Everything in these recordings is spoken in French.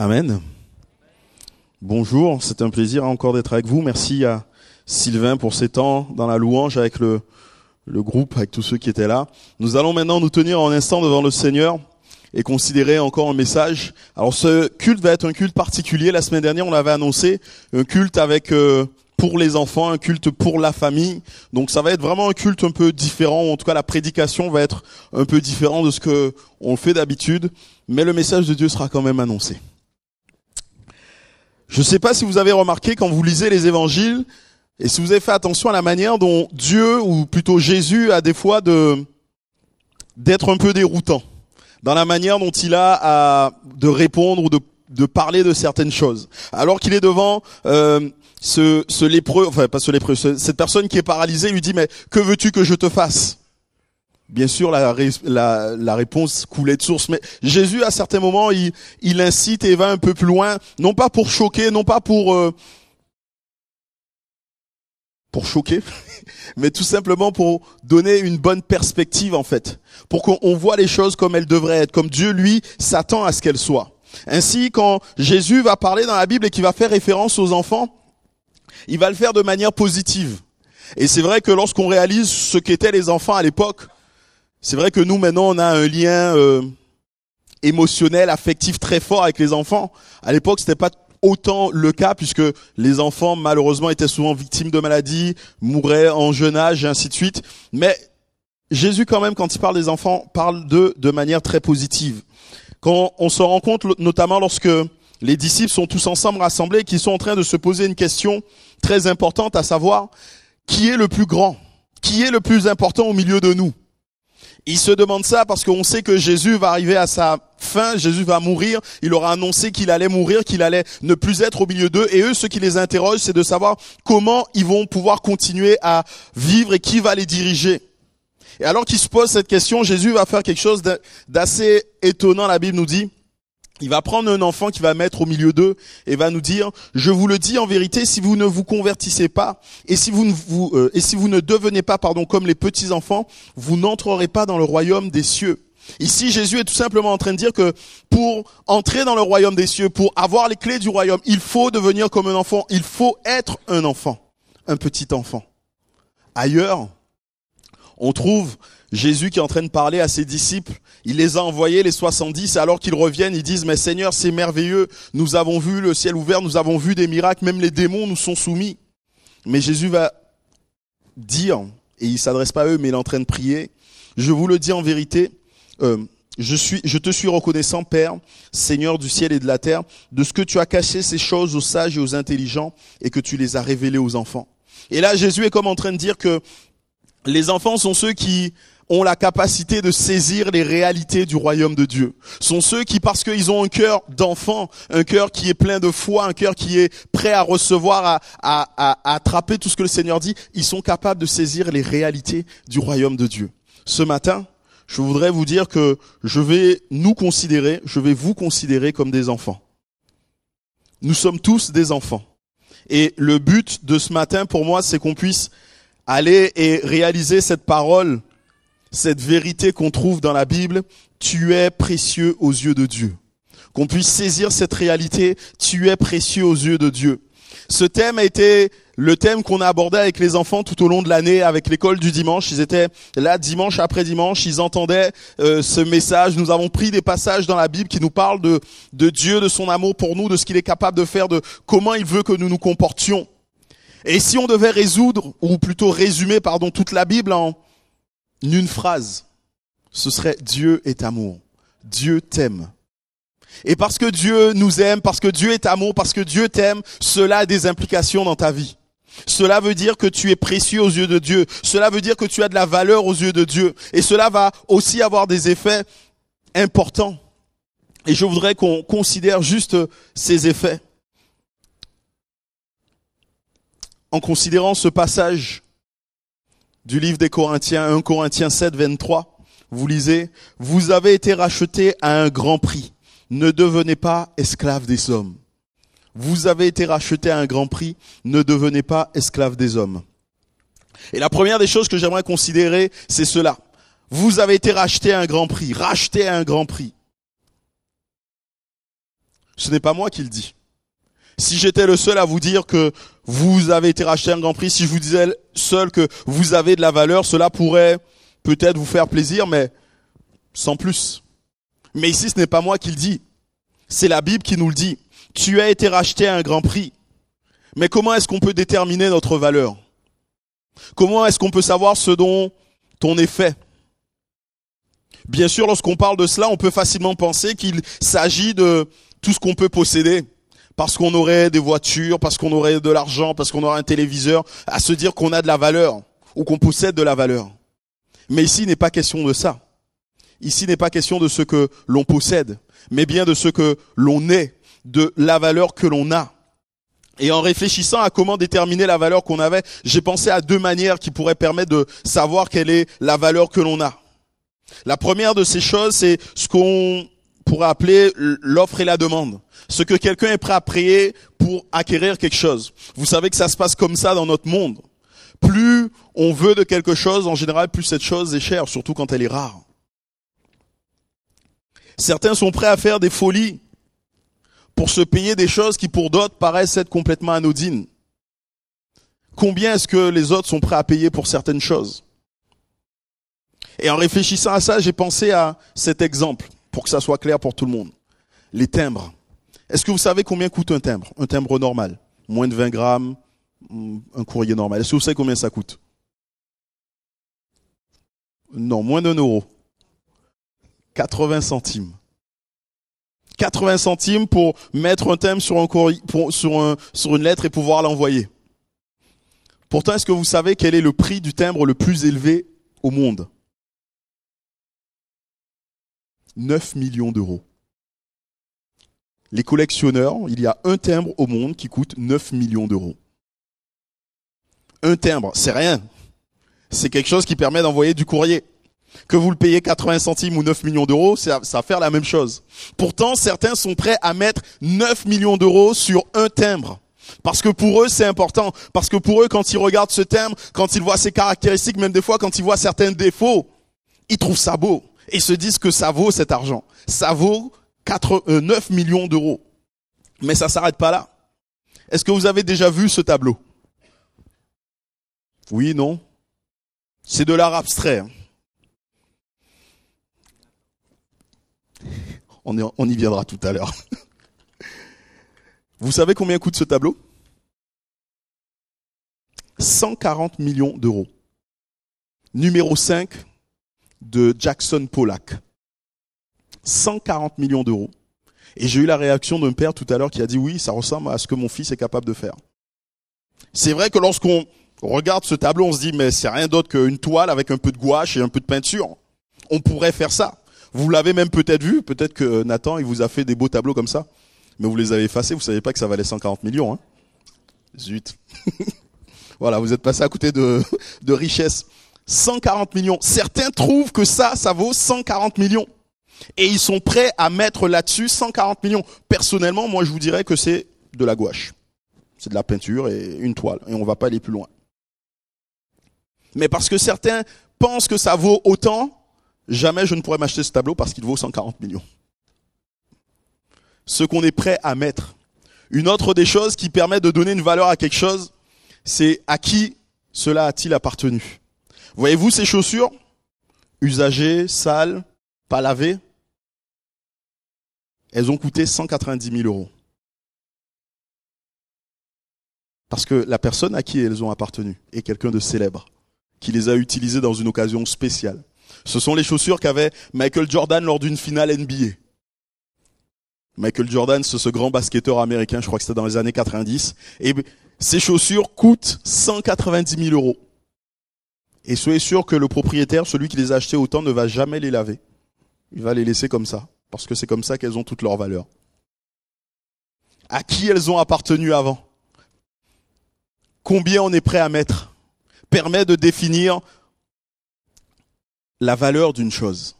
Amen. Bonjour, c'est un plaisir encore d'être avec vous. Merci à Sylvain pour ces temps dans la louange avec le, le groupe, avec tous ceux qui étaient là. Nous allons maintenant nous tenir en instant devant le Seigneur et considérer encore un message. Alors ce culte va être un culte particulier. La semaine dernière, on l'avait annoncé, un culte avec euh, pour les enfants, un culte pour la famille. Donc ça va être vraiment un culte un peu différent. En tout cas, la prédication va être un peu différent de ce que on fait d'habitude, mais le message de Dieu sera quand même annoncé. Je ne sais pas si vous avez remarqué quand vous lisez les évangiles et si vous avez fait attention à la manière dont Dieu ou plutôt Jésus a des fois de d'être un peu déroutant dans la manière dont il a à, de répondre ou de, de parler de certaines choses. Alors qu'il est devant euh, ce, ce lépreux, enfin pas ce lépreux, cette personne qui est paralysée lui dit mais que veux-tu que je te fasse? Bien sûr, la, la, la, réponse coulait de source, mais Jésus, à certains moments, il, il, incite et va un peu plus loin, non pas pour choquer, non pas pour euh, pour choquer, mais tout simplement pour donner une bonne perspective en fait, pour qu'on voit les choses comme elles devraient être, comme Dieu lui s'attend à ce qu'elles soient. Ainsi, quand Jésus va parler dans la Bible et qu'il va faire référence aux enfants, il va le faire de manière positive. Et c'est vrai que lorsqu'on réalise ce qu'étaient les enfants à l'époque, c'est vrai que nous maintenant on a un lien euh, émotionnel, affectif très fort avec les enfants. À l'époque, c'était pas autant le cas puisque les enfants malheureusement étaient souvent victimes de maladies, mouraient en jeune âge et ainsi de suite. Mais Jésus quand même quand il parle des enfants parle d'eux de manière très positive. Quand on se rend compte notamment lorsque les disciples sont tous ensemble rassemblés, qui sont en train de se poser une question très importante, à savoir qui est le plus grand, qui est le plus important au milieu de nous? Ils se demandent ça parce qu'on sait que Jésus va arriver à sa fin, Jésus va mourir, il aura annoncé qu'il allait mourir, qu'il allait ne plus être au milieu d'eux, et eux, ce qui les interroge, c'est de savoir comment ils vont pouvoir continuer à vivre et qui va les diriger. Et alors qu'ils se posent cette question, Jésus va faire quelque chose d'assez étonnant, la Bible nous dit, il va prendre un enfant qui va mettre au milieu d'eux et va nous dire, je vous le dis en vérité, si vous ne vous convertissez pas et si vous ne euh, devenez pas comme les petits enfants, vous n'entrerez pas dans le royaume des cieux. Ici, Jésus est tout simplement en train de dire que pour entrer dans le royaume des cieux, pour avoir les clés du royaume, il faut devenir comme un enfant, il faut être un enfant, un petit enfant. Ailleurs, on trouve Jésus qui est en train de parler à ses disciples. Il les a envoyés, les 70, et alors qu'ils reviennent, ils disent, mais Seigneur, c'est merveilleux, nous avons vu le ciel ouvert, nous avons vu des miracles, même les démons nous sont soumis. Mais Jésus va dire, et il s'adresse pas à eux, mais il est en train de prier, je vous le dis en vérité, euh, je, suis, je te suis reconnaissant, Père, Seigneur du ciel et de la terre, de ce que tu as caché ces choses aux sages et aux intelligents, et que tu les as révélées aux enfants. Et là, Jésus est comme en train de dire que les enfants sont ceux qui ont la capacité de saisir les réalités du royaume de Dieu. Sont ceux qui, parce qu'ils ont un cœur d'enfant, un cœur qui est plein de foi, un cœur qui est prêt à recevoir, à, à, à, attraper tout ce que le Seigneur dit, ils sont capables de saisir les réalités du royaume de Dieu. Ce matin, je voudrais vous dire que je vais nous considérer, je vais vous considérer comme des enfants. Nous sommes tous des enfants. Et le but de ce matin, pour moi, c'est qu'on puisse aller et réaliser cette parole cette vérité qu'on trouve dans la Bible, tu es précieux aux yeux de Dieu. Qu'on puisse saisir cette réalité, tu es précieux aux yeux de Dieu. Ce thème a été le thème qu'on a abordé avec les enfants tout au long de l'année avec l'école du dimanche. Ils étaient là dimanche après dimanche, ils entendaient euh, ce message. Nous avons pris des passages dans la Bible qui nous parlent de, de Dieu, de son amour pour nous, de ce qu'il est capable de faire, de comment il veut que nous nous comportions. Et si on devait résoudre, ou plutôt résumer, pardon, toute la Bible en, une phrase, ce serait Dieu est amour. Dieu t'aime. Et parce que Dieu nous aime, parce que Dieu est amour, parce que Dieu t'aime, cela a des implications dans ta vie. Cela veut dire que tu es précieux aux yeux de Dieu. Cela veut dire que tu as de la valeur aux yeux de Dieu. Et cela va aussi avoir des effets importants. Et je voudrais qu'on considère juste ces effets. En considérant ce passage du livre des Corinthiens, 1 Corinthiens 7, 23. Vous lisez, vous avez été rachetés à un grand prix. Ne devenez pas esclaves des hommes. Vous avez été rachetés à un grand prix. Ne devenez pas esclaves des hommes. Et la première des choses que j'aimerais considérer, c'est cela. Vous avez été rachetés à un grand prix, rachetés à un grand prix. Ce n'est pas moi qui le dis. Si j'étais le seul à vous dire que vous avez été racheté un grand prix, si je vous disais seul que vous avez de la valeur, cela pourrait peut-être vous faire plaisir, mais sans plus. Mais ici, ce n'est pas moi qui le dis. C'est la Bible qui nous le dit. Tu as été racheté à un grand prix. Mais comment est-ce qu'on peut déterminer notre valeur? Comment est-ce qu'on peut savoir ce dont on est fait? Bien sûr, lorsqu'on parle de cela, on peut facilement penser qu'il s'agit de tout ce qu'on peut posséder. Parce qu'on aurait des voitures, parce qu'on aurait de l'argent, parce qu'on aurait un téléviseur, à se dire qu'on a de la valeur, ou qu'on possède de la valeur. Mais ici, il n'est pas question de ça. Ici, n'est pas question de ce que l'on possède, mais bien de ce que l'on est, de la valeur que l'on a. Et en réfléchissant à comment déterminer la valeur qu'on avait, j'ai pensé à deux manières qui pourraient permettre de savoir quelle est la valeur que l'on a. La première de ces choses, c'est ce qu'on pourrait appeler l'offre et la demande. Ce que quelqu'un est prêt à payer pour acquérir quelque chose. Vous savez que ça se passe comme ça dans notre monde. Plus on veut de quelque chose, en général, plus cette chose est chère, surtout quand elle est rare. Certains sont prêts à faire des folies pour se payer des choses qui pour d'autres paraissent être complètement anodines. Combien est-ce que les autres sont prêts à payer pour certaines choses? Et en réfléchissant à ça, j'ai pensé à cet exemple, pour que ça soit clair pour tout le monde. Les timbres. Est-ce que vous savez combien coûte un timbre? Un timbre normal. Moins de 20 grammes, mm, un courrier normal. Est-ce que vous savez combien ça coûte? Non, moins d'un euro. 80 centimes. 80 centimes pour mettre un sur, sur une lettre et pouvoir l'envoyer. Pourtant, est-ce que vous savez quel est le prix du timbre le plus élevé au monde? 9 millions d'euros. Les collectionneurs, il y a un timbre au monde qui coûte 9 millions d'euros. Un timbre, c'est rien. C'est quelque chose qui permet d'envoyer du courrier. Que vous le payez 80 centimes ou 9 millions d'euros, ça va faire la même chose. Pourtant, certains sont prêts à mettre 9 millions d'euros sur un timbre. Parce que pour eux, c'est important. Parce que pour eux, quand ils regardent ce timbre, quand ils voient ses caractéristiques, même des fois quand ils voient certains défauts, ils trouvent ça beau. Et se disent que ça vaut cet argent. Ça vaut 4, 9 millions d'euros. Mais ça s'arrête pas là. Est-ce que vous avez déjà vu ce tableau? Oui, non C'est de l'art abstrait. Hein. On, y viendra tout à l'heure. Vous savez combien coûte ce tableau? 140 millions d'euros. Numéro 5 de Jackson Pollock. 140 millions d'euros. Et j'ai eu la réaction d'un père tout à l'heure qui a dit oui, ça ressemble à ce que mon fils est capable de faire. C'est vrai que lorsqu'on regarde ce tableau, on se dit mais c'est rien d'autre qu'une toile avec un peu de gouache et un peu de peinture. On pourrait faire ça. Vous l'avez même peut-être vu, peut-être que Nathan, il vous a fait des beaux tableaux comme ça, mais vous les avez effacés, vous savez pas que ça valait 140 millions. Hein Zut. voilà, vous êtes passé à côté de, de richesse. 140 millions. Certains trouvent que ça, ça vaut 140 millions. Et ils sont prêts à mettre là-dessus 140 millions. Personnellement, moi, je vous dirais que c'est de la gouache. C'est de la peinture et une toile. Et on va pas aller plus loin. Mais parce que certains pensent que ça vaut autant, jamais je ne pourrais m'acheter ce tableau parce qu'il vaut 140 millions. Ce qu'on est prêt à mettre. Une autre des choses qui permet de donner une valeur à quelque chose, c'est à qui cela a-t-il appartenu? Voyez-vous ces chaussures Usagées, sales, pas lavées? Elles ont coûté 190 000 euros. Parce que la personne à qui elles ont appartenu est quelqu'un de célèbre, qui les a utilisées dans une occasion spéciale. Ce sont les chaussures qu'avait Michael Jordan lors d'une finale NBA. Michael Jordan, c'est ce grand basketteur américain, je crois que c'était dans les années 90. Et ces chaussures coûtent 190 000 euros. Et soyez sûr que le propriétaire, celui qui les a achetées autant, ne va jamais les laver. Il va les laisser comme ça, parce que c'est comme ça qu'elles ont toute leur valeur. À qui elles ont appartenu avant? Combien on est prêt à mettre? Permet de définir la valeur d'une chose.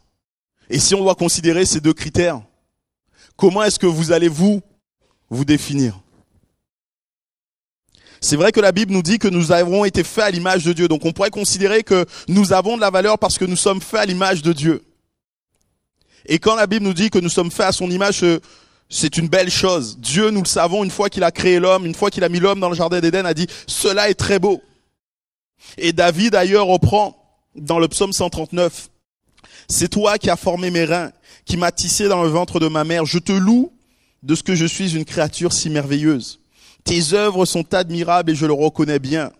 Et si on doit considérer ces deux critères, comment est-ce que vous allez vous vous définir? C'est vrai que la Bible nous dit que nous avons été faits à l'image de Dieu. Donc on pourrait considérer que nous avons de la valeur parce que nous sommes faits à l'image de Dieu. Et quand la Bible nous dit que nous sommes faits à son image, C'est une belle chose. Dieu, nous le savons, une fois qu'il a créé l'homme, une fois qu'il a mis l'homme dans le jardin d'Éden, a dit, cela est très beau. Et David d'ailleurs reprend dans le psaume 139, c'est toi qui as formé mes reins, qui m'as tissé dans le ventre de ma mère. Je te loue de ce que je suis une créature si merveilleuse. Tes œuvres sont admirables et je le reconnais bien.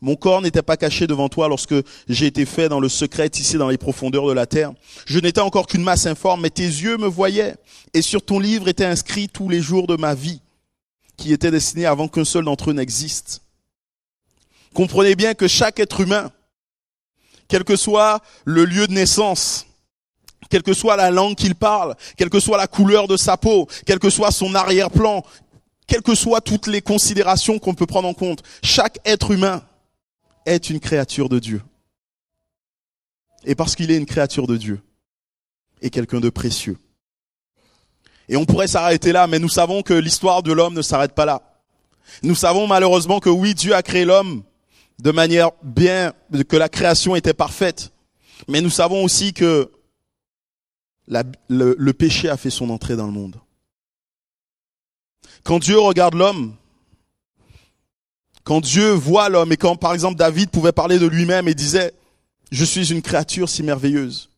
Mon corps n'était pas caché devant toi lorsque j'ai été fait dans le secret, tissé dans les profondeurs de la terre. Je n'étais encore qu'une masse informe, mais tes yeux me voyaient, et sur ton livre étaient inscrits tous les jours de ma vie, qui étaient destinés avant qu'un seul d'entre eux n'existe. Comprenez bien que chaque être humain, quel que soit le lieu de naissance, quelle que soit la langue qu'il parle, quelle que soit la couleur de sa peau, quel que soit son arrière-plan, quelles que soient toutes les considérations qu'on peut prendre en compte, chaque être humain est une créature de Dieu. Et parce qu'il est une créature de Dieu, est quelqu'un de précieux. Et on pourrait s'arrêter là, mais nous savons que l'histoire de l'homme ne s'arrête pas là. Nous savons malheureusement que oui, Dieu a créé l'homme de manière bien, que la création était parfaite. Mais nous savons aussi que le, le péché a fait son entrée dans le monde. Quand Dieu regarde l'homme, quand Dieu voit l'homme et quand par exemple David pouvait parler de lui-même et disait, je suis une créature si merveilleuse.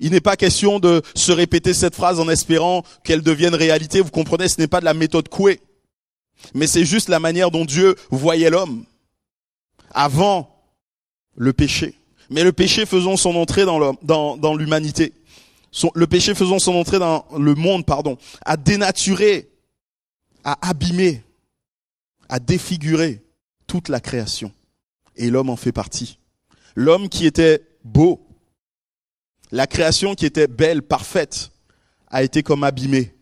Il n'est pas question de se répéter cette phrase en espérant qu'elle devienne réalité. Vous comprenez, ce n'est pas de la méthode Coué. Mais c'est juste la manière dont Dieu voyait l'homme avant le péché. Mais le péché faisant son entrée dans l'humanité. le péché faisant son entrée dans le monde, pardon, a dénaturé, a abîmé, a défiguré toute la création. Et l'homme en fait partie. L'homme qui était beau, la création qui était belle, parfaite, a été comme abîmée.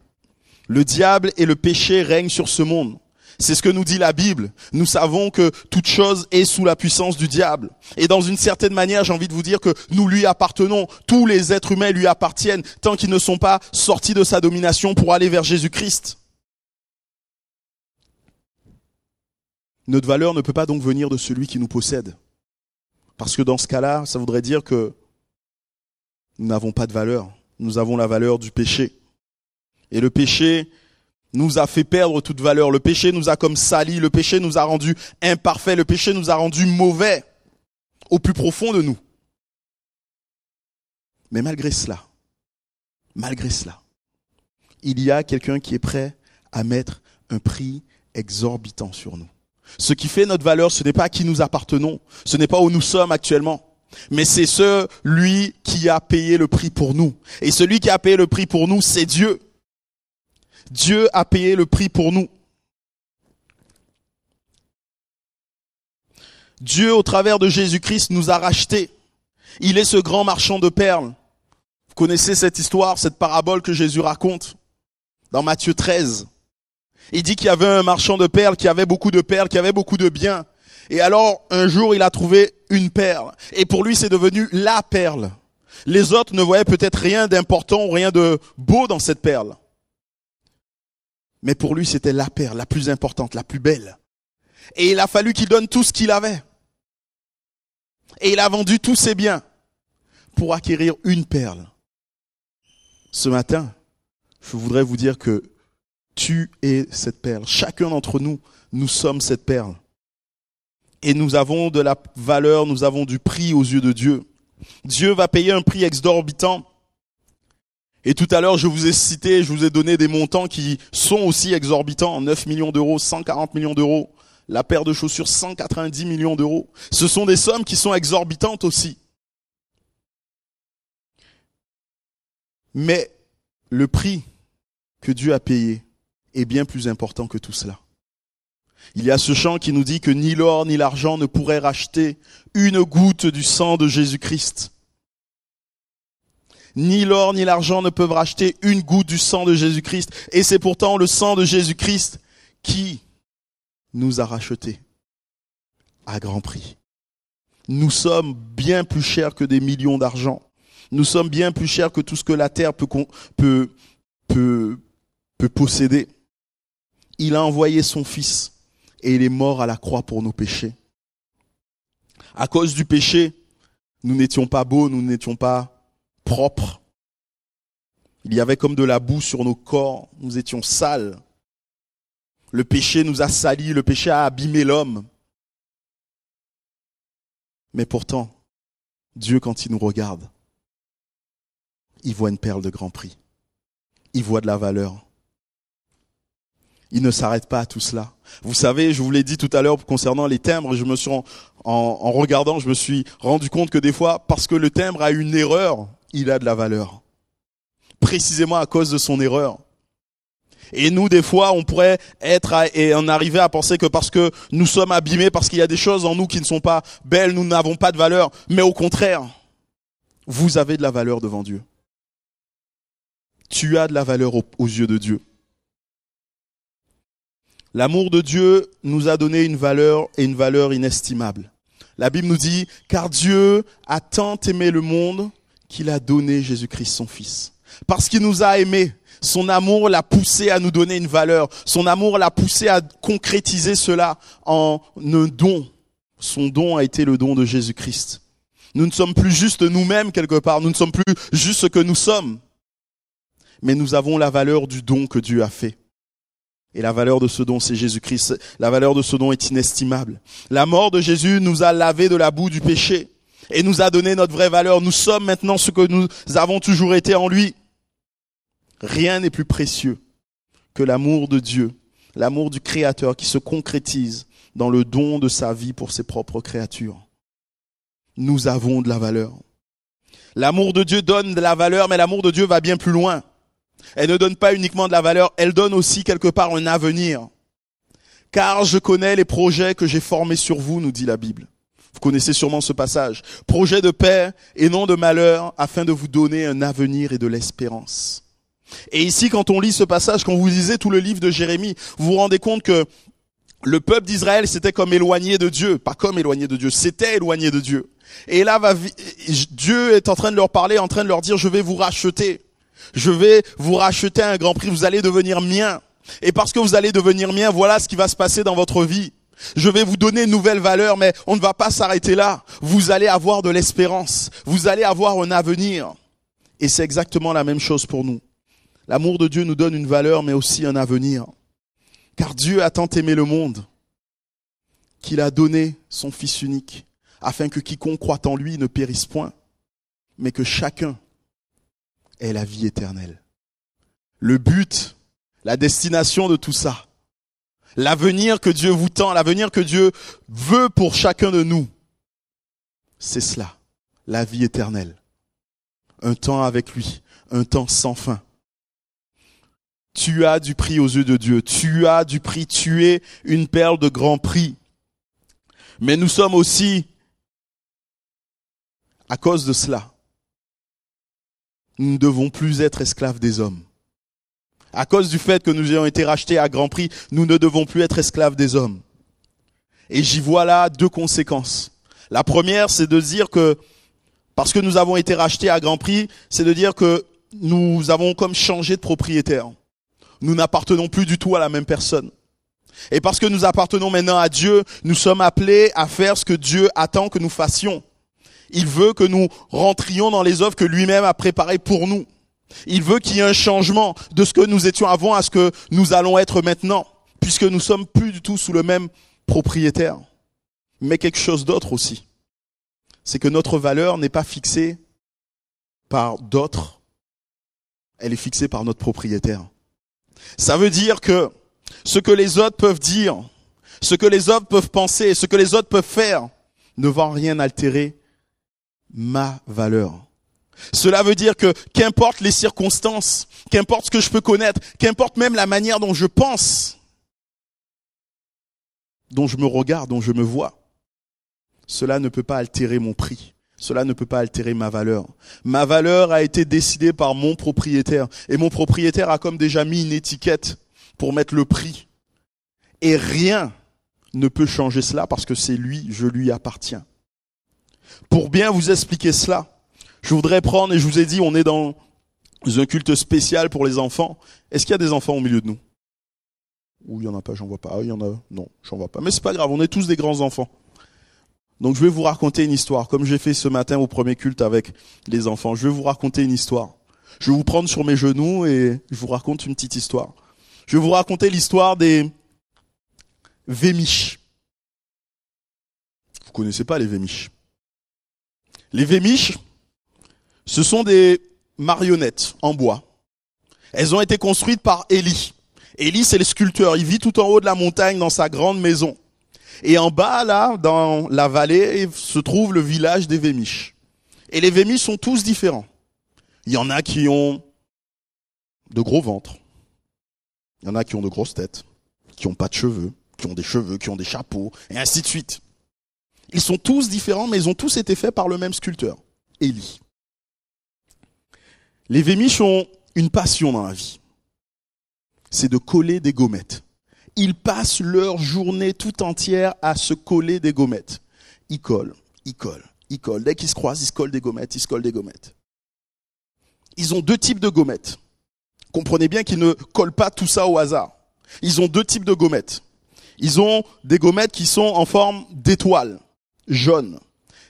Le diable et le péché règnent sur ce monde. C'est ce que nous dit la Bible. Nous savons que toute chose est sous la puissance du diable. Et dans une certaine manière, j'ai envie de vous dire que nous lui appartenons. Tous les êtres humains lui appartiennent tant qu'ils ne sont pas sortis de sa domination pour aller vers Jésus-Christ. Notre valeur ne peut pas donc venir de celui qui nous possède. Parce que dans ce cas-là, ça voudrait dire que nous n'avons pas de valeur. Nous avons la valeur du péché. Et le péché nous a fait perdre toute valeur. Le péché nous a comme sali. Le péché nous a rendu imparfaits. Le péché nous a rendu mauvais au plus profond de nous. Mais malgré cela, malgré cela, il y a quelqu'un qui est prêt à mettre un prix exorbitant sur nous. Ce qui fait notre valeur, ce n'est pas à qui nous appartenons, ce n'est pas où nous sommes actuellement, mais c'est celui qui a payé le prix pour nous. Et celui qui a payé le prix pour nous, c'est Dieu. Dieu a payé le prix pour nous. Dieu, au travers de Jésus-Christ, nous a rachetés. Il est ce grand marchand de perles. Vous connaissez cette histoire, cette parabole que Jésus raconte dans Matthieu 13. Il dit qu'il y avait un marchand de perles qui avait beaucoup de perles, qui avait beaucoup de biens. Et alors, un jour, il a trouvé une perle. Et pour lui, c'est devenu la perle. Les autres ne voyaient peut-être rien d'important ou rien de beau dans cette perle. Mais pour lui, c'était la perle, la plus importante, la plus belle. Et il a fallu qu'il donne tout ce qu'il avait. Et il a vendu tous ses biens pour acquérir une perle. Ce matin, je voudrais vous dire que tu es cette perle. Chacun d'entre nous, nous sommes cette perle. Et nous avons de la valeur, nous avons du prix aux yeux de Dieu. Dieu va payer un prix exorbitant. Et tout à l'heure, je vous ai cité, je vous ai donné des montants qui sont aussi exorbitants. 9 millions d'euros, 140 millions d'euros. La paire de chaussures, 190 millions d'euros. Ce sont des sommes qui sont exorbitantes aussi. Mais le prix que Dieu a payé est bien plus important que tout cela. Il y a ce chant qui nous dit que ni l'or ni l'argent ne pourraient racheter une goutte du sang de Jésus-Christ. Ni l'or ni l'argent ne peuvent racheter une goutte du sang de Jésus-Christ. Et c'est pourtant le sang de Jésus-Christ qui nous a rachetés à grand prix. Nous sommes bien plus chers que des millions d'argent. Nous sommes bien plus chers que tout ce que la terre peut, peut, peut, peut posséder il a envoyé son Fils et il est mort à la croix pour nos péchés. À cause du péché, nous n'étions pas beaux, nous n'étions pas propres. Il y avait comme de la boue sur nos corps. Nous étions sales. Le péché nous a salis. Le péché a abîmé l'homme. Mais pourtant, Dieu, quand il nous regarde, il voit une perle de grand prix. Il voit de la valeur. Il ne s'arrête pas à tout cela. Vous savez, je vous l'ai dit tout à l'heure concernant les timbres, je me suis en, regardant, je me suis rendu compte que des fois, parce que le timbre a une erreur, il a de la valeur. Précisément à cause de son erreur. Et nous, des fois, on pourrait être et en arriver à penser que parce que nous sommes abîmés, parce qu'il y a des choses en nous qui ne sont pas belles, nous n'avons pas de valeur. Mais au contraire, vous avez de la valeur devant Dieu. Tu as de la valeur aux yeux de Dieu. L'amour de Dieu nous a donné une valeur et une valeur inestimable. La Bible nous dit, car Dieu a tant aimé le monde qu'il a donné Jésus-Christ son Fils. Parce qu'il nous a aimés, son amour l'a poussé à nous donner une valeur. Son amour l'a poussé à concrétiser cela en un don. Son don a été le don de Jésus-Christ. Nous ne sommes plus juste nous-mêmes quelque part. Nous ne sommes plus juste ce que nous sommes. Mais nous avons la valeur du don que Dieu a fait. Et la valeur de ce don, c'est Jésus-Christ. La valeur de ce don est inestimable. La mort de Jésus nous a lavé de la boue du péché et nous a donné notre vraie valeur. Nous sommes maintenant ce que nous avons toujours été en lui. Rien n'est plus précieux que l'amour de Dieu, l'amour du Créateur qui se concrétise dans le don de sa vie pour ses propres créatures. Nous avons de la valeur. L'amour de Dieu donne de la valeur, mais l'amour de Dieu va bien plus loin. Elle ne donne pas uniquement de la valeur, elle donne aussi quelque part un avenir. Car je connais les projets que j'ai formés sur vous, nous dit la Bible. Vous connaissez sûrement ce passage. Projet de paix et non de malheur, afin de vous donner un avenir et de l'espérance. Et ici, quand on lit ce passage, quand vous lisez tout le livre de Jérémie, vous vous rendez compte que le peuple d'Israël s'était comme éloigné de Dieu, pas comme éloigné de Dieu, c'était éloigné de Dieu. Et là, Dieu est en train de leur parler, en train de leur dire, je vais vous racheter. Je vais vous racheter un grand prix, vous allez devenir mien. Et parce que vous allez devenir mien, voilà ce qui va se passer dans votre vie. Je vais vous donner une nouvelle valeur, mais on ne va pas s'arrêter là. Vous allez avoir de l'espérance. Vous allez avoir un avenir. Et c'est exactement la même chose pour nous. L'amour de Dieu nous donne une valeur, mais aussi un avenir. Car Dieu a tant aimé le monde qu'il a donné son Fils unique, afin que quiconque croit en lui ne périsse point, mais que chacun ait la vie éternelle. Le but, la destination de tout ça, l'avenir que Dieu vous tend, l'avenir que Dieu veut pour chacun de nous, c'est cela, la vie éternelle. Un temps avec lui, un temps sans fin. Tu as du prix aux yeux de Dieu, tu as du prix, tu es une perle de grand prix. Mais nous sommes aussi, à cause de cela, nous ne devons plus être esclaves des hommes. À cause du fait que nous ayons été rachetés à grand prix, nous ne devons plus être esclaves des hommes. Et j'y vois là deux conséquences. La première, c'est de dire que, parce que nous avons été rachetés à grand prix, c'est de dire que nous avons comme changé de propriétaire. Nous n'appartenons plus du tout à la même personne. Et parce que nous appartenons maintenant à Dieu, nous sommes appelés à faire ce que Dieu attend que nous fassions. Il veut que nous rentrions dans les œuvres que lui-même a préparées pour nous. Il veut qu'il y ait un changement de ce que nous étions avant à ce que nous allons être maintenant, puisque nous sommes plus du tout sous le même propriétaire. Mais quelque chose d'autre aussi. C'est que notre valeur n'est pas fixée par d'autres, elle est fixée par notre propriétaire. Ça veut dire que ce que les autres peuvent dire, ce que les autres peuvent penser, ce que les autres peuvent faire, ne va rien altérer ma valeur. Cela veut dire que qu'importe les circonstances, qu'importe ce que je peux connaître, qu'importe même la manière dont je pense, dont je me regarde, dont je me vois, cela ne peut pas altérer mon prix. Cela ne peut pas altérer ma valeur. Ma valeur a été décidée par mon propriétaire. Et mon propriétaire a comme déjà mis une étiquette pour mettre le prix. Et rien ne peut changer cela parce que c'est lui, je lui appartiens. Pour bien vous expliquer cela, je voudrais prendre, et je vous ai dit, on est dans un culte spécial pour les enfants. Est-ce qu'il y a des enfants au milieu de nous? Ou il y en a pas, j'en vois pas. Ah, il y en a. Non, j'en vois pas. Mais c'est pas grave, on est tous des grands enfants. Donc je vais vous raconter une histoire, comme j'ai fait ce matin au premier culte avec les enfants. Je vais vous raconter une histoire. Je vais vous prendre sur mes genoux et je vous raconte une petite histoire. Je vais vous raconter l'histoire des Vémiches. Vous connaissez pas les Vémiches? Les Vémiches, ce sont des marionnettes en bois. Elles ont été construites par Élie. Élie, c'est le sculpteur. Il vit tout en haut de la montagne dans sa grande maison. Et en bas, là, dans la vallée, se trouve le village des Vémiches. Et les Vémiches sont tous différents. Il y en a qui ont de gros ventres. Il y en a qui ont de grosses têtes, qui ont pas de cheveux, qui ont des cheveux, qui ont des chapeaux, et ainsi de suite. Ils sont tous différents, mais ils ont tous été faits par le même sculpteur, Élie. Les Vémiches ont une passion dans la vie. C'est de coller des gommettes. Ils passent leur journée tout entière à se coller des gommettes. Ils collent, ils collent, ils collent. Dès qu'ils se croisent, ils se collent des gommettes, ils se collent des gommettes. Ils ont deux types de gommettes. Comprenez bien qu'ils ne collent pas tout ça au hasard. Ils ont deux types de gommettes. Ils ont des gommettes qui sont en forme d'étoile,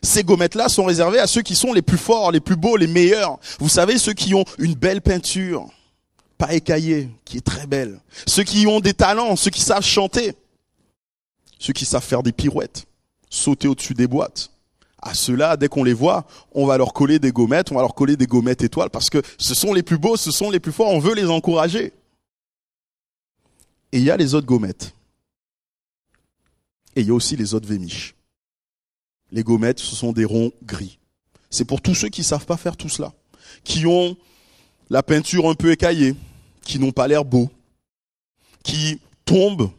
Ces gommettes-là sont réservées à ceux qui sont les plus forts, les plus beaux, les meilleurs. Vous savez, ceux qui ont une belle peinture, pas écaillée, qui est très belle. Ceux qui ont des talents, ceux qui savent chanter. Ceux qui savent faire des pirouettes, sauter au-dessus des boîtes. À ceux-là, dès qu'on les voit, on va leur coller des gommettes, on va leur coller des gommettes étoiles parce que ce sont les plus beaux, ce sont les plus forts, on veut les encourager. Et il y a les autres gommettes. Et il y a aussi les autres vémiches. Les gommettes, ce sont des ronds gris. C'est pour tous ceux qui savent pas faire tout cela, qui ont la peinture un peu écaillée, qui n'ont pas l'air beaux, qui tombent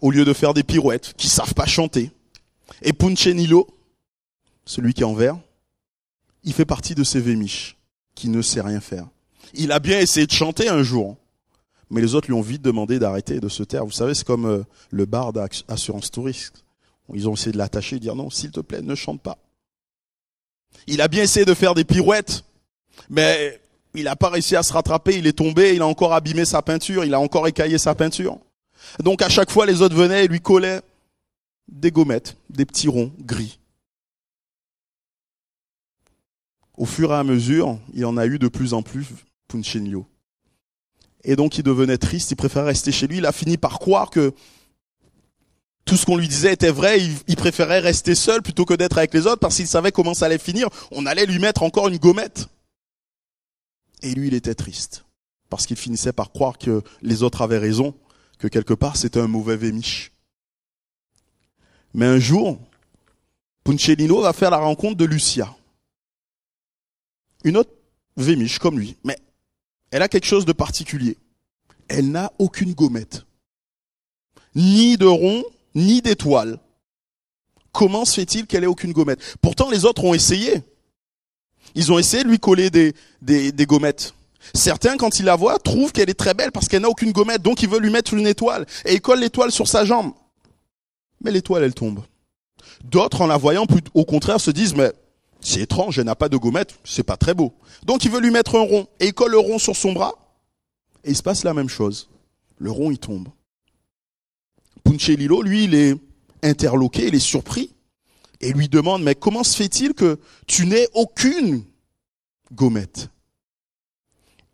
au lieu de faire des pirouettes, qui savent pas chanter. Et Punchenilo, celui qui est en vert, il fait partie de ces vémiches qui ne sait rien faire. Il a bien essayé de chanter un jour, mais les autres lui ont vite demandé d'arrêter de se taire. Vous savez, c'est comme euh, le bar d'assurance touriste. Ils ont essayé de l'attacher et dire non, s'il te plaît, ne chante pas. Il a bien essayé de faire des pirouettes, mais il n'a pas réussi à se rattraper, il est tombé, il a encore abîmé sa peinture, il a encore écaillé sa peinture. Donc à chaque fois, les autres venaient et lui collaient des gommettes, des petits ronds gris. Au fur et à mesure, il en a eu de plus en plus, Punchenio. Et donc il devenait triste, il préférait rester chez lui, il a fini par croire que tout ce qu'on lui disait était vrai, il, préférait rester seul plutôt que d'être avec les autres parce qu'il savait comment ça allait finir. On allait lui mettre encore une gommette. Et lui, il était triste parce qu'il finissait par croire que les autres avaient raison, que quelque part c'était un mauvais vémiche. Mais un jour, Puncellino va faire la rencontre de Lucia. Une autre vémiche comme lui, mais elle a quelque chose de particulier. Elle n'a aucune gommette. Ni de rond, ni d'étoile. Comment se fait-il qu'elle ait aucune gommette? Pourtant, les autres ont essayé. Ils ont essayé de lui coller des, des, gommettes. Certains, quand ils la voient, trouvent qu'elle est très belle parce qu'elle n'a aucune gommette, donc ils veulent lui mettre une étoile. Et ils collent l'étoile sur sa jambe. Mais l'étoile, elle tombe. D'autres, en la voyant, au contraire, se disent, mais c'est étrange, elle n'a pas de gommette, c'est pas très beau. Donc il veut lui mettre un rond. Et il colle le rond sur son bras. Et il se passe la même chose. Le rond, il tombe. Puncellilo, lui, il est interloqué, il est surpris et lui demande, mais comment se fait-il que tu n'aies aucune gommette?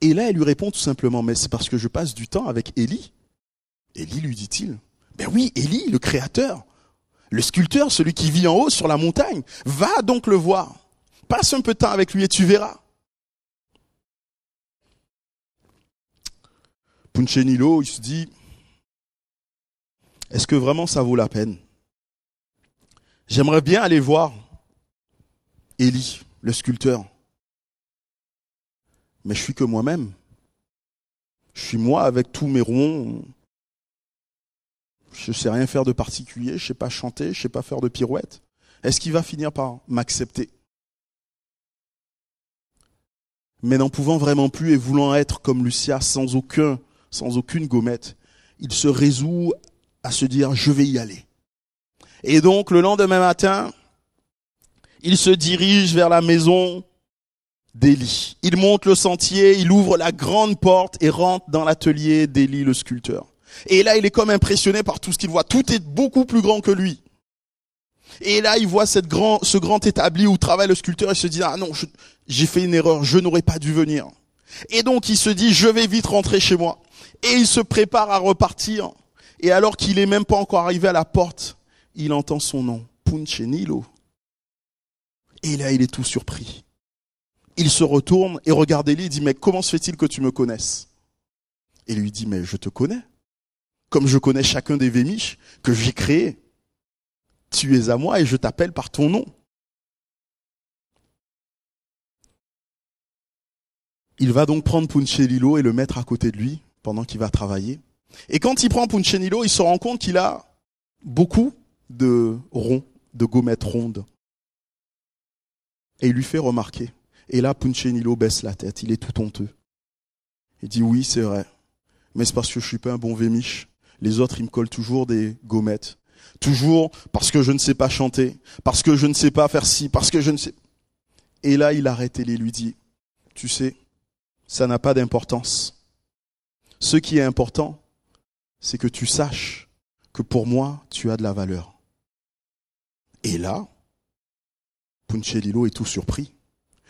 Et là, elle lui répond tout simplement, mais c'est parce que je passe du temps avec Élie. Élie, lui dit-il. Ben oui, Élie, le créateur, le sculpteur, celui qui vit en haut sur la montagne. Va donc le voir. Passe un peu de temps avec lui et tu verras. Punchenilo, il se dit, est-ce que vraiment ça vaut la peine? J'aimerais bien aller voir Élie, le sculpteur. Mais je suis que moi-même. Je suis moi avec tous mes ronds. Je sais rien faire de particulier, je sais pas chanter, je sais pas faire de pirouettes. Est-ce qu'il va finir par m'accepter? Mais n'en pouvant vraiment plus et voulant être comme Lucia sans sans aucune gommette, il se résout à se dire je vais y aller. Et donc le lendemain matin, il se dirige vers la maison d'Élie. Il monte le sentier, il ouvre la grande porte et rentre dans l'atelier d'Élie le sculpteur. Et là, il est comme impressionné par tout ce qu'il voit. Tout est beaucoup plus grand que lui. Et là, il voit ce grand établi où travaille le sculpteur et se dit, ah non, j'ai fait une erreur, je n'aurais pas dû venir. Et donc, il se dit, je vais vite rentrer chez moi. Et il se prépare à repartir. Et alors qu'il est même pas encore arrivé à la porte, il entend son nom, Punchenilo. Et là, il est tout surpris. Il se retourne et regarde Élie et dit, mais comment se fait-il que tu me connaisses? Et lui dit, mais je te connais. Comme je connais chacun des Vémiches que j'ai créés. Tu es à moi et je t'appelle par ton nom. Il va donc prendre Punchelilo et le mettre à côté de lui pendant qu'il va travailler. Et quand il prend Punchenilo, il se rend compte qu'il a beaucoup de ronds, de gommettes rondes. Et il lui fait remarquer. Et là, Punchenilo baisse la tête, il est tout honteux. Il dit oui, c'est vrai. Mais c'est parce que je suis pas un bon vémiche. Les autres, ils me collent toujours des gommettes. Toujours parce que je ne sais pas chanter, parce que je ne sais pas faire ci, parce que je ne sais. Et là, il arrête et lui dit, tu sais, ça n'a pas d'importance. Ce qui est important, c'est que tu saches que pour moi, tu as de la valeur. Et là, Punchelilo est tout surpris.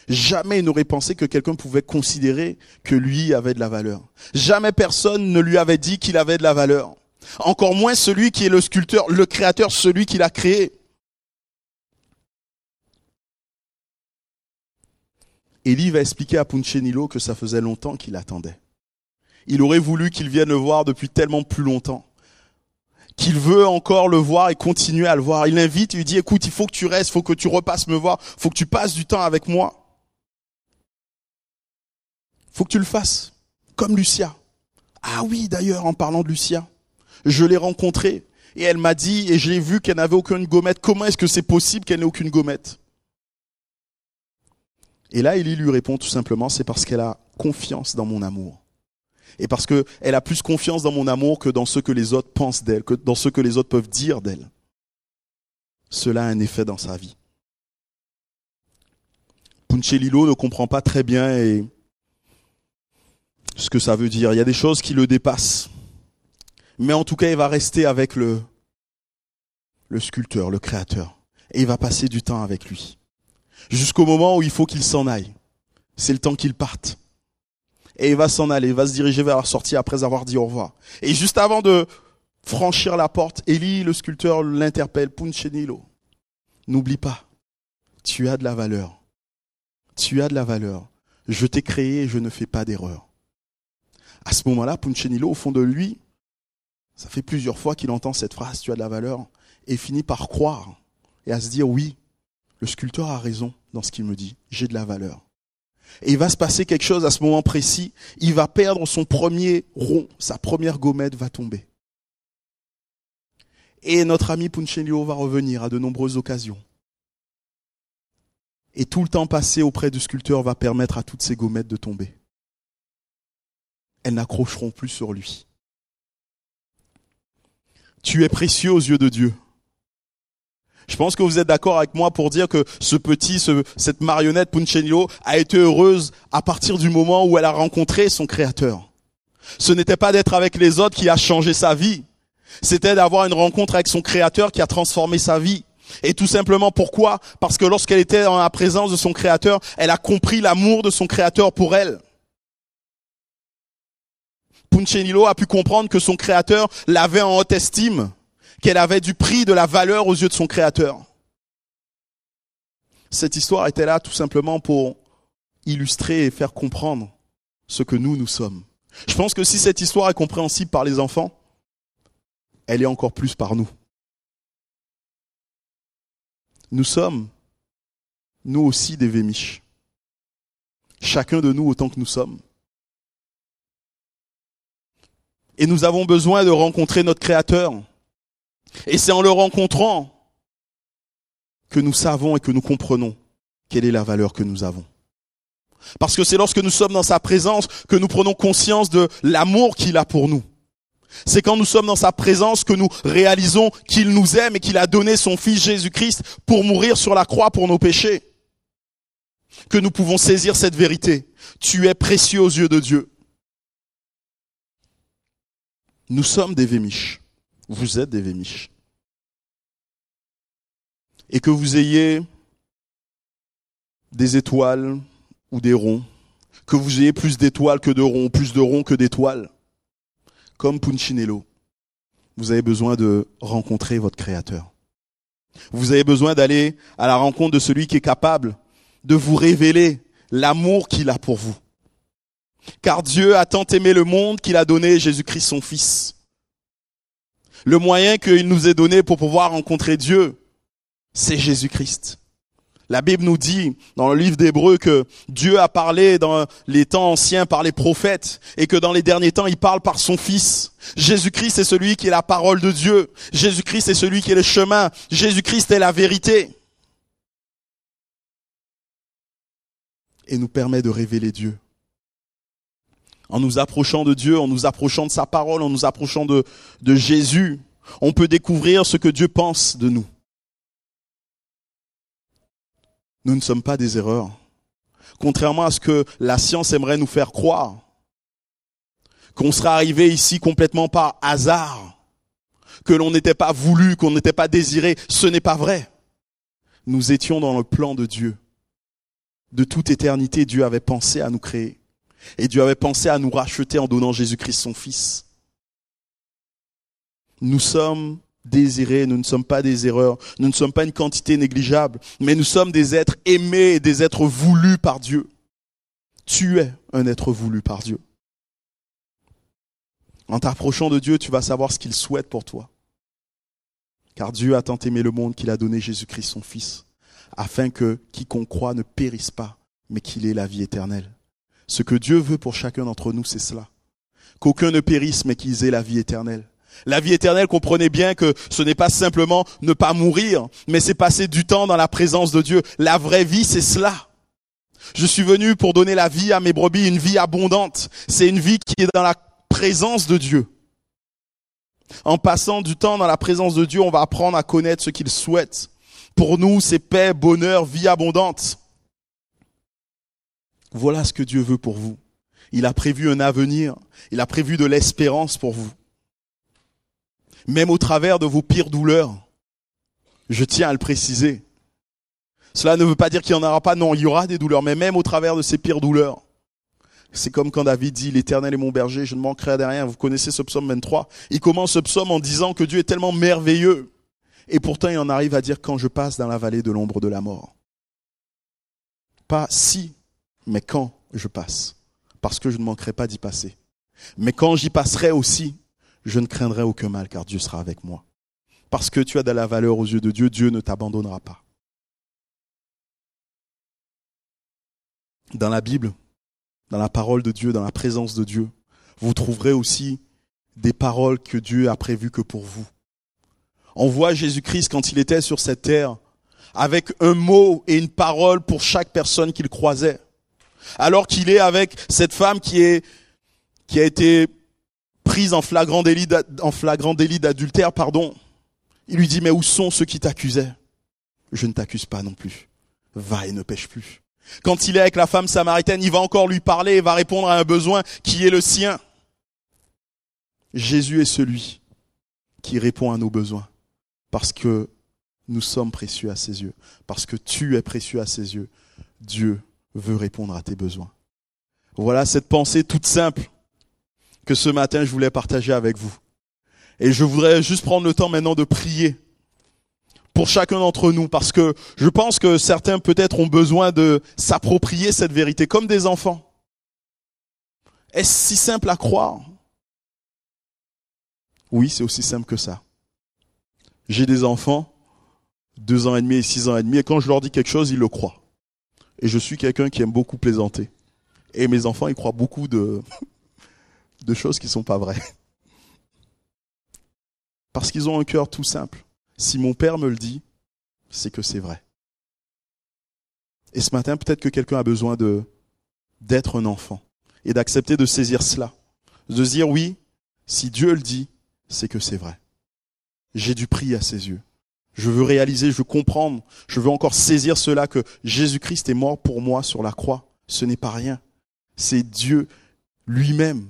Jamais il n'aurait pensé que quelqu'un pouvait considérer que lui avait de la valeur. Jamais personne ne lui avait dit qu'il avait de la valeur. Encore moins celui qui est le sculpteur, le créateur, celui qui l'a créé. Élie va expliquer à Punchenilo que ça faisait longtemps qu'il attendait. Il aurait voulu qu'il vienne le voir depuis tellement plus longtemps. Qu'il veut encore le voir et continuer à le voir. Il l'invite, il lui dit, écoute, il faut que tu restes, faut que tu repasses me voir, faut que tu passes du temps avec moi. Faut que tu le fasses. Comme Lucia. Ah oui, d'ailleurs, en parlant de Lucia, je l'ai rencontrée et elle m'a dit, et j'ai vu qu'elle n'avait aucune gommette. Comment est-ce que c'est possible qu'elle n'ait aucune gommette? Et là, Élie lui répond tout simplement, c'est parce qu'elle a confiance dans mon amour. Et parce qu'elle a plus confiance dans mon amour que dans ce que les autres pensent d'elle, que dans ce que les autres peuvent dire d'elle. Cela a un effet dans sa vie. Punchelilo ne comprend pas très bien ce que ça veut dire. Il y a des choses qui le dépassent. Mais en tout cas, il va rester avec le, le sculpteur, le créateur. Et il va passer du temps avec lui. Jusqu'au moment où il faut qu'il s'en aille. C'est le temps qu'il parte. Et il va s'en aller, il va se diriger vers la sortie après avoir dit au revoir. Et juste avant de franchir la porte, Élie, le sculpteur, l'interpelle, Punchenilo. N'oublie pas, tu as de la valeur. Tu as de la valeur. Je t'ai créé et je ne fais pas d'erreur. À ce moment-là, Punchenilo, au fond de lui, ça fait plusieurs fois qu'il entend cette phrase, tu as de la valeur, et finit par croire et à se dire, oui, le sculpteur a raison dans ce qu'il me dit, j'ai de la valeur. Et il va se passer quelque chose à ce moment précis, il va perdre son premier rond, sa première gommette va tomber. Et notre ami Punchenio va revenir à de nombreuses occasions. Et tout le temps passé auprès du sculpteur va permettre à toutes ces gommettes de tomber. Elles n'accrocheront plus sur lui. Tu es précieux aux yeux de Dieu. Je pense que vous êtes d'accord avec moi pour dire que ce petit, cette marionnette Punchenilo a été heureuse à partir du moment où elle a rencontré son créateur. Ce n'était pas d'être avec les autres qui a changé sa vie. C'était d'avoir une rencontre avec son créateur qui a transformé sa vie. Et tout simplement pourquoi? Parce que lorsqu'elle était dans la présence de son créateur, elle a compris l'amour de son créateur pour elle. Punchenilo a pu comprendre que son créateur l'avait en haute estime, qu'elle avait du prix, de la valeur aux yeux de son créateur. Cette histoire était là tout simplement pour illustrer et faire comprendre ce que nous, nous sommes. Je pense que si cette histoire est compréhensible par les enfants, elle est encore plus par nous. Nous sommes, nous aussi, des vémiches. Chacun de nous autant que nous sommes. Et nous avons besoin de rencontrer notre Créateur. Et c'est en le rencontrant que nous savons et que nous comprenons quelle est la valeur que nous avons. Parce que c'est lorsque nous sommes dans sa présence que nous prenons conscience de l'amour qu'il a pour nous. C'est quand nous sommes dans sa présence que nous réalisons qu'il nous aime et qu'il a donné son Fils Jésus-Christ pour mourir sur la croix pour nos péchés. Que nous pouvons saisir cette vérité. Tu es précieux aux yeux de Dieu. Nous sommes des vémiches. Vous êtes des vémiches. et que vous ayez des étoiles ou des ronds, que vous ayez plus d'étoiles que de ronds, plus de ronds que d'étoiles, comme Punchinello, vous avez besoin de rencontrer votre Créateur. Vous avez besoin d'aller à la rencontre de celui qui est capable de vous révéler l'amour qu'il a pour vous. Car Dieu a tant aimé le monde qu'il a donné Jésus-Christ son Fils. Le moyen qu'il nous ait donné pour pouvoir rencontrer Dieu, c'est Jésus-Christ. La Bible nous dit dans le livre d'Hébreu que Dieu a parlé dans les temps anciens par les prophètes et que dans les derniers temps il parle par son Fils. Jésus-Christ est celui qui est la parole de Dieu. Jésus-Christ est celui qui est le chemin. Jésus-Christ est la vérité. Et nous permet de révéler Dieu. En nous approchant de Dieu, en nous approchant de sa parole, en nous approchant de, de Jésus, on peut découvrir ce que Dieu pense de nous. Nous ne sommes pas des erreurs. Contrairement à ce que la science aimerait nous faire croire, qu'on serait arrivé ici complètement par hasard, que l'on n'était pas voulu, qu'on n'était pas désiré, ce n'est pas vrai. Nous étions dans le plan de Dieu. De toute éternité, Dieu avait pensé à nous créer. Et Dieu avait pensé à nous racheter en donnant Jésus-Christ son Fils. Nous sommes désirés, nous ne sommes pas des erreurs, nous ne sommes pas une quantité négligeable, mais nous sommes des êtres aimés et des êtres voulus par Dieu. Tu es un être voulu par Dieu. En t'approchant de Dieu, tu vas savoir ce qu'il souhaite pour toi. Car Dieu a tant aimé le monde qu'il a donné Jésus-Christ son Fils, afin que quiconque croit ne périsse pas, mais qu'il ait la vie éternelle. Ce que Dieu veut pour chacun d'entre nous, c'est cela. Qu'aucun ne périsse, mais qu'ils aient la vie éternelle. La vie éternelle, comprenez bien que ce n'est pas simplement ne pas mourir, mais c'est passer du temps dans la présence de Dieu. La vraie vie, c'est cela. Je suis venu pour donner la vie à mes brebis, une vie abondante. C'est une vie qui est dans la présence de Dieu. En passant du temps dans la présence de Dieu, on va apprendre à connaître ce qu'il souhaite. Pour nous, c'est paix, bonheur, vie abondante. Voilà ce que Dieu veut pour vous. Il a prévu un avenir. Il a prévu de l'espérance pour vous même au travers de vos pires douleurs. Je tiens à le préciser. Cela ne veut pas dire qu'il n'y en aura pas, non, il y aura des douleurs, mais même au travers de ces pires douleurs. C'est comme quand David dit, l'éternel est mon berger, je ne manquerai de rien. Vous connaissez ce psaume 23. Il commence ce psaume en disant que Dieu est tellement merveilleux. Et pourtant, il en arrive à dire quand je passe dans la vallée de l'ombre de la mort. Pas si, mais quand je passe. Parce que je ne manquerai pas d'y passer. Mais quand j'y passerai aussi, je ne craindrai aucun mal car Dieu sera avec moi. Parce que tu as de la valeur aux yeux de Dieu, Dieu ne t'abandonnera pas. Dans la Bible, dans la parole de Dieu, dans la présence de Dieu, vous trouverez aussi des paroles que Dieu a prévues que pour vous. On voit Jésus-Christ quand il était sur cette terre, avec un mot et une parole pour chaque personne qu'il croisait. Alors qu'il est avec cette femme qui a été prise en flagrant délit, en flagrant délit d'adultère, pardon. Il lui dit, mais où sont ceux qui t'accusaient? Je ne t'accuse pas non plus. Va et ne pêche plus. Quand il est avec la femme samaritaine, il va encore lui parler et va répondre à un besoin qui est le sien. Jésus est celui qui répond à nos besoins parce que nous sommes précieux à ses yeux, parce que tu es précieux à ses yeux. Dieu veut répondre à tes besoins. Voilà cette pensée toute simple que ce matin je voulais partager avec vous. Et je voudrais juste prendre le temps maintenant de prier pour chacun d'entre nous parce que je pense que certains peut-être ont besoin de s'approprier cette vérité comme des enfants. Est-ce si simple à croire? Oui, c'est aussi simple que ça. J'ai des enfants, deux ans et demi et six ans et demi, et quand je leur dis quelque chose, ils le croient. Et je suis quelqu'un qui aime beaucoup plaisanter. Et mes enfants, ils croient beaucoup de, choses qui sont pas vraies. Parce qu'ils ont un cœur tout simple. Si mon père me le dit, c'est que c'est vrai. Et ce matin, peut-être que quelqu'un a besoin de d'être un enfant et d'accepter de saisir cela. De dire oui, si Dieu le dit, c'est que c'est vrai. J'ai du prix à ses yeux. Je veux réaliser, je veux comprendre, je veux encore saisir cela que Jésus-Christ est mort pour moi sur la croix. Ce n'est pas rien. C'est Dieu lui-même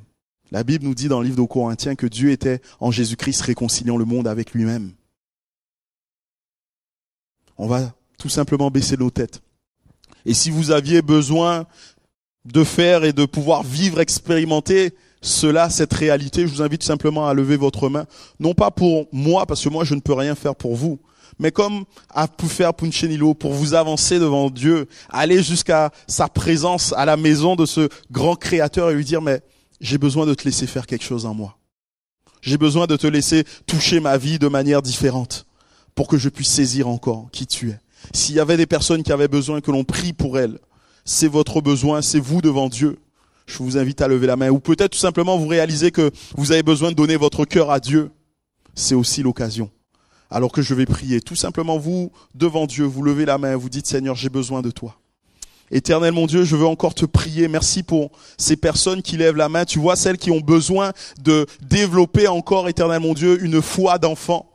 la Bible nous dit dans le livre de Corinthiens que Dieu était en Jésus-Christ réconciliant le monde avec lui-même. On va tout simplement baisser nos têtes. Et si vous aviez besoin de faire et de pouvoir vivre, expérimenter cela, cette réalité, je vous invite simplement à lever votre main. Non pas pour moi, parce que moi je ne peux rien faire pour vous, mais comme a pu faire Punchenilo pour vous avancer devant Dieu, aller jusqu'à sa présence à la maison de ce grand créateur et lui dire, mais j'ai besoin de te laisser faire quelque chose en moi. J'ai besoin de te laisser toucher ma vie de manière différente pour que je puisse saisir encore qui tu es. S'il y avait des personnes qui avaient besoin que l'on prie pour elles, c'est votre besoin, c'est vous devant Dieu. Je vous invite à lever la main. Ou peut-être tout simplement vous réalisez que vous avez besoin de donner votre cœur à Dieu. C'est aussi l'occasion. Alors que je vais prier, tout simplement vous, devant Dieu, vous levez la main, vous dites Seigneur, j'ai besoin de toi. Éternel mon Dieu, je veux encore te prier. Merci pour ces personnes qui lèvent la main. Tu vois celles qui ont besoin de développer encore, éternel mon Dieu, une foi d'enfant.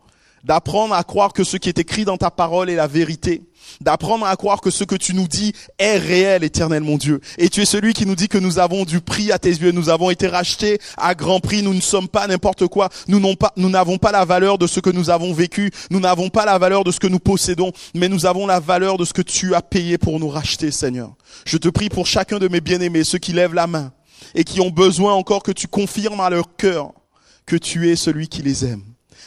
D'apprendre à croire que ce qui est écrit dans ta parole est la vérité d'apprendre à croire que ce que tu nous dis est réel, éternel mon Dieu. Et tu es celui qui nous dit que nous avons du prix à tes yeux, nous avons été rachetés à grand prix, nous ne sommes pas n'importe quoi, nous n'avons pas, nous n'avons pas la valeur de ce que nous avons vécu, nous n'avons pas la valeur de ce que nous possédons, mais nous avons la valeur de ce que tu as payé pour nous racheter, Seigneur. Je te prie pour chacun de mes bien-aimés, ceux qui lèvent la main et qui ont besoin encore que tu confirmes à leur cœur que tu es celui qui les aime.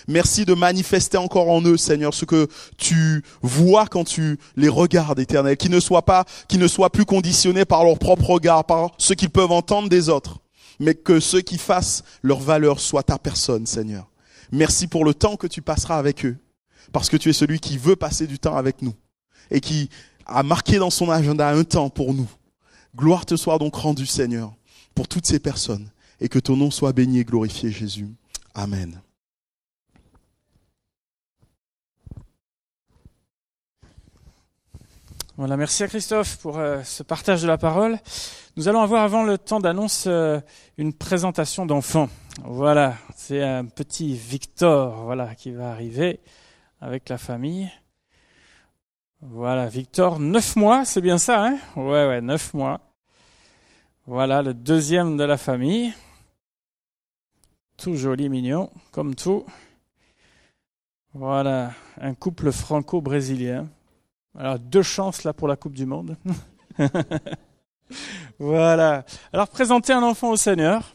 Merci de manifester encore en eux, Seigneur, ce que tu vois quand tu les regardes, éternel. Qui ne soient pas, qui ne soient plus conditionnés par leur propre regard, par ce qu'ils peuvent entendre des autres. Mais que ceux qui fassent leur valeur soient ta personne, Seigneur. Merci pour le temps que tu passeras avec eux. Parce que tu es celui qui veut passer du temps avec nous. Et qui a marqué dans son agenda un temps pour nous. Gloire te soit donc rendue, Seigneur, pour toutes ces personnes. Et que ton nom soit béni et glorifié, Jésus. Amen. Voilà, merci à Christophe pour euh, ce partage de la parole. Nous allons avoir avant le temps d'annonce euh, une présentation d'enfants. Voilà, c'est un petit Victor, voilà, qui va arriver avec la famille. Voilà, Victor, neuf mois, c'est bien ça, hein? Ouais, ouais, neuf mois. Voilà, le deuxième de la famille. Tout joli, mignon, comme tout. Voilà, un couple franco-brésilien. Alors, deux chances là pour la Coupe du Monde. voilà. Alors, présenter un enfant au Seigneur.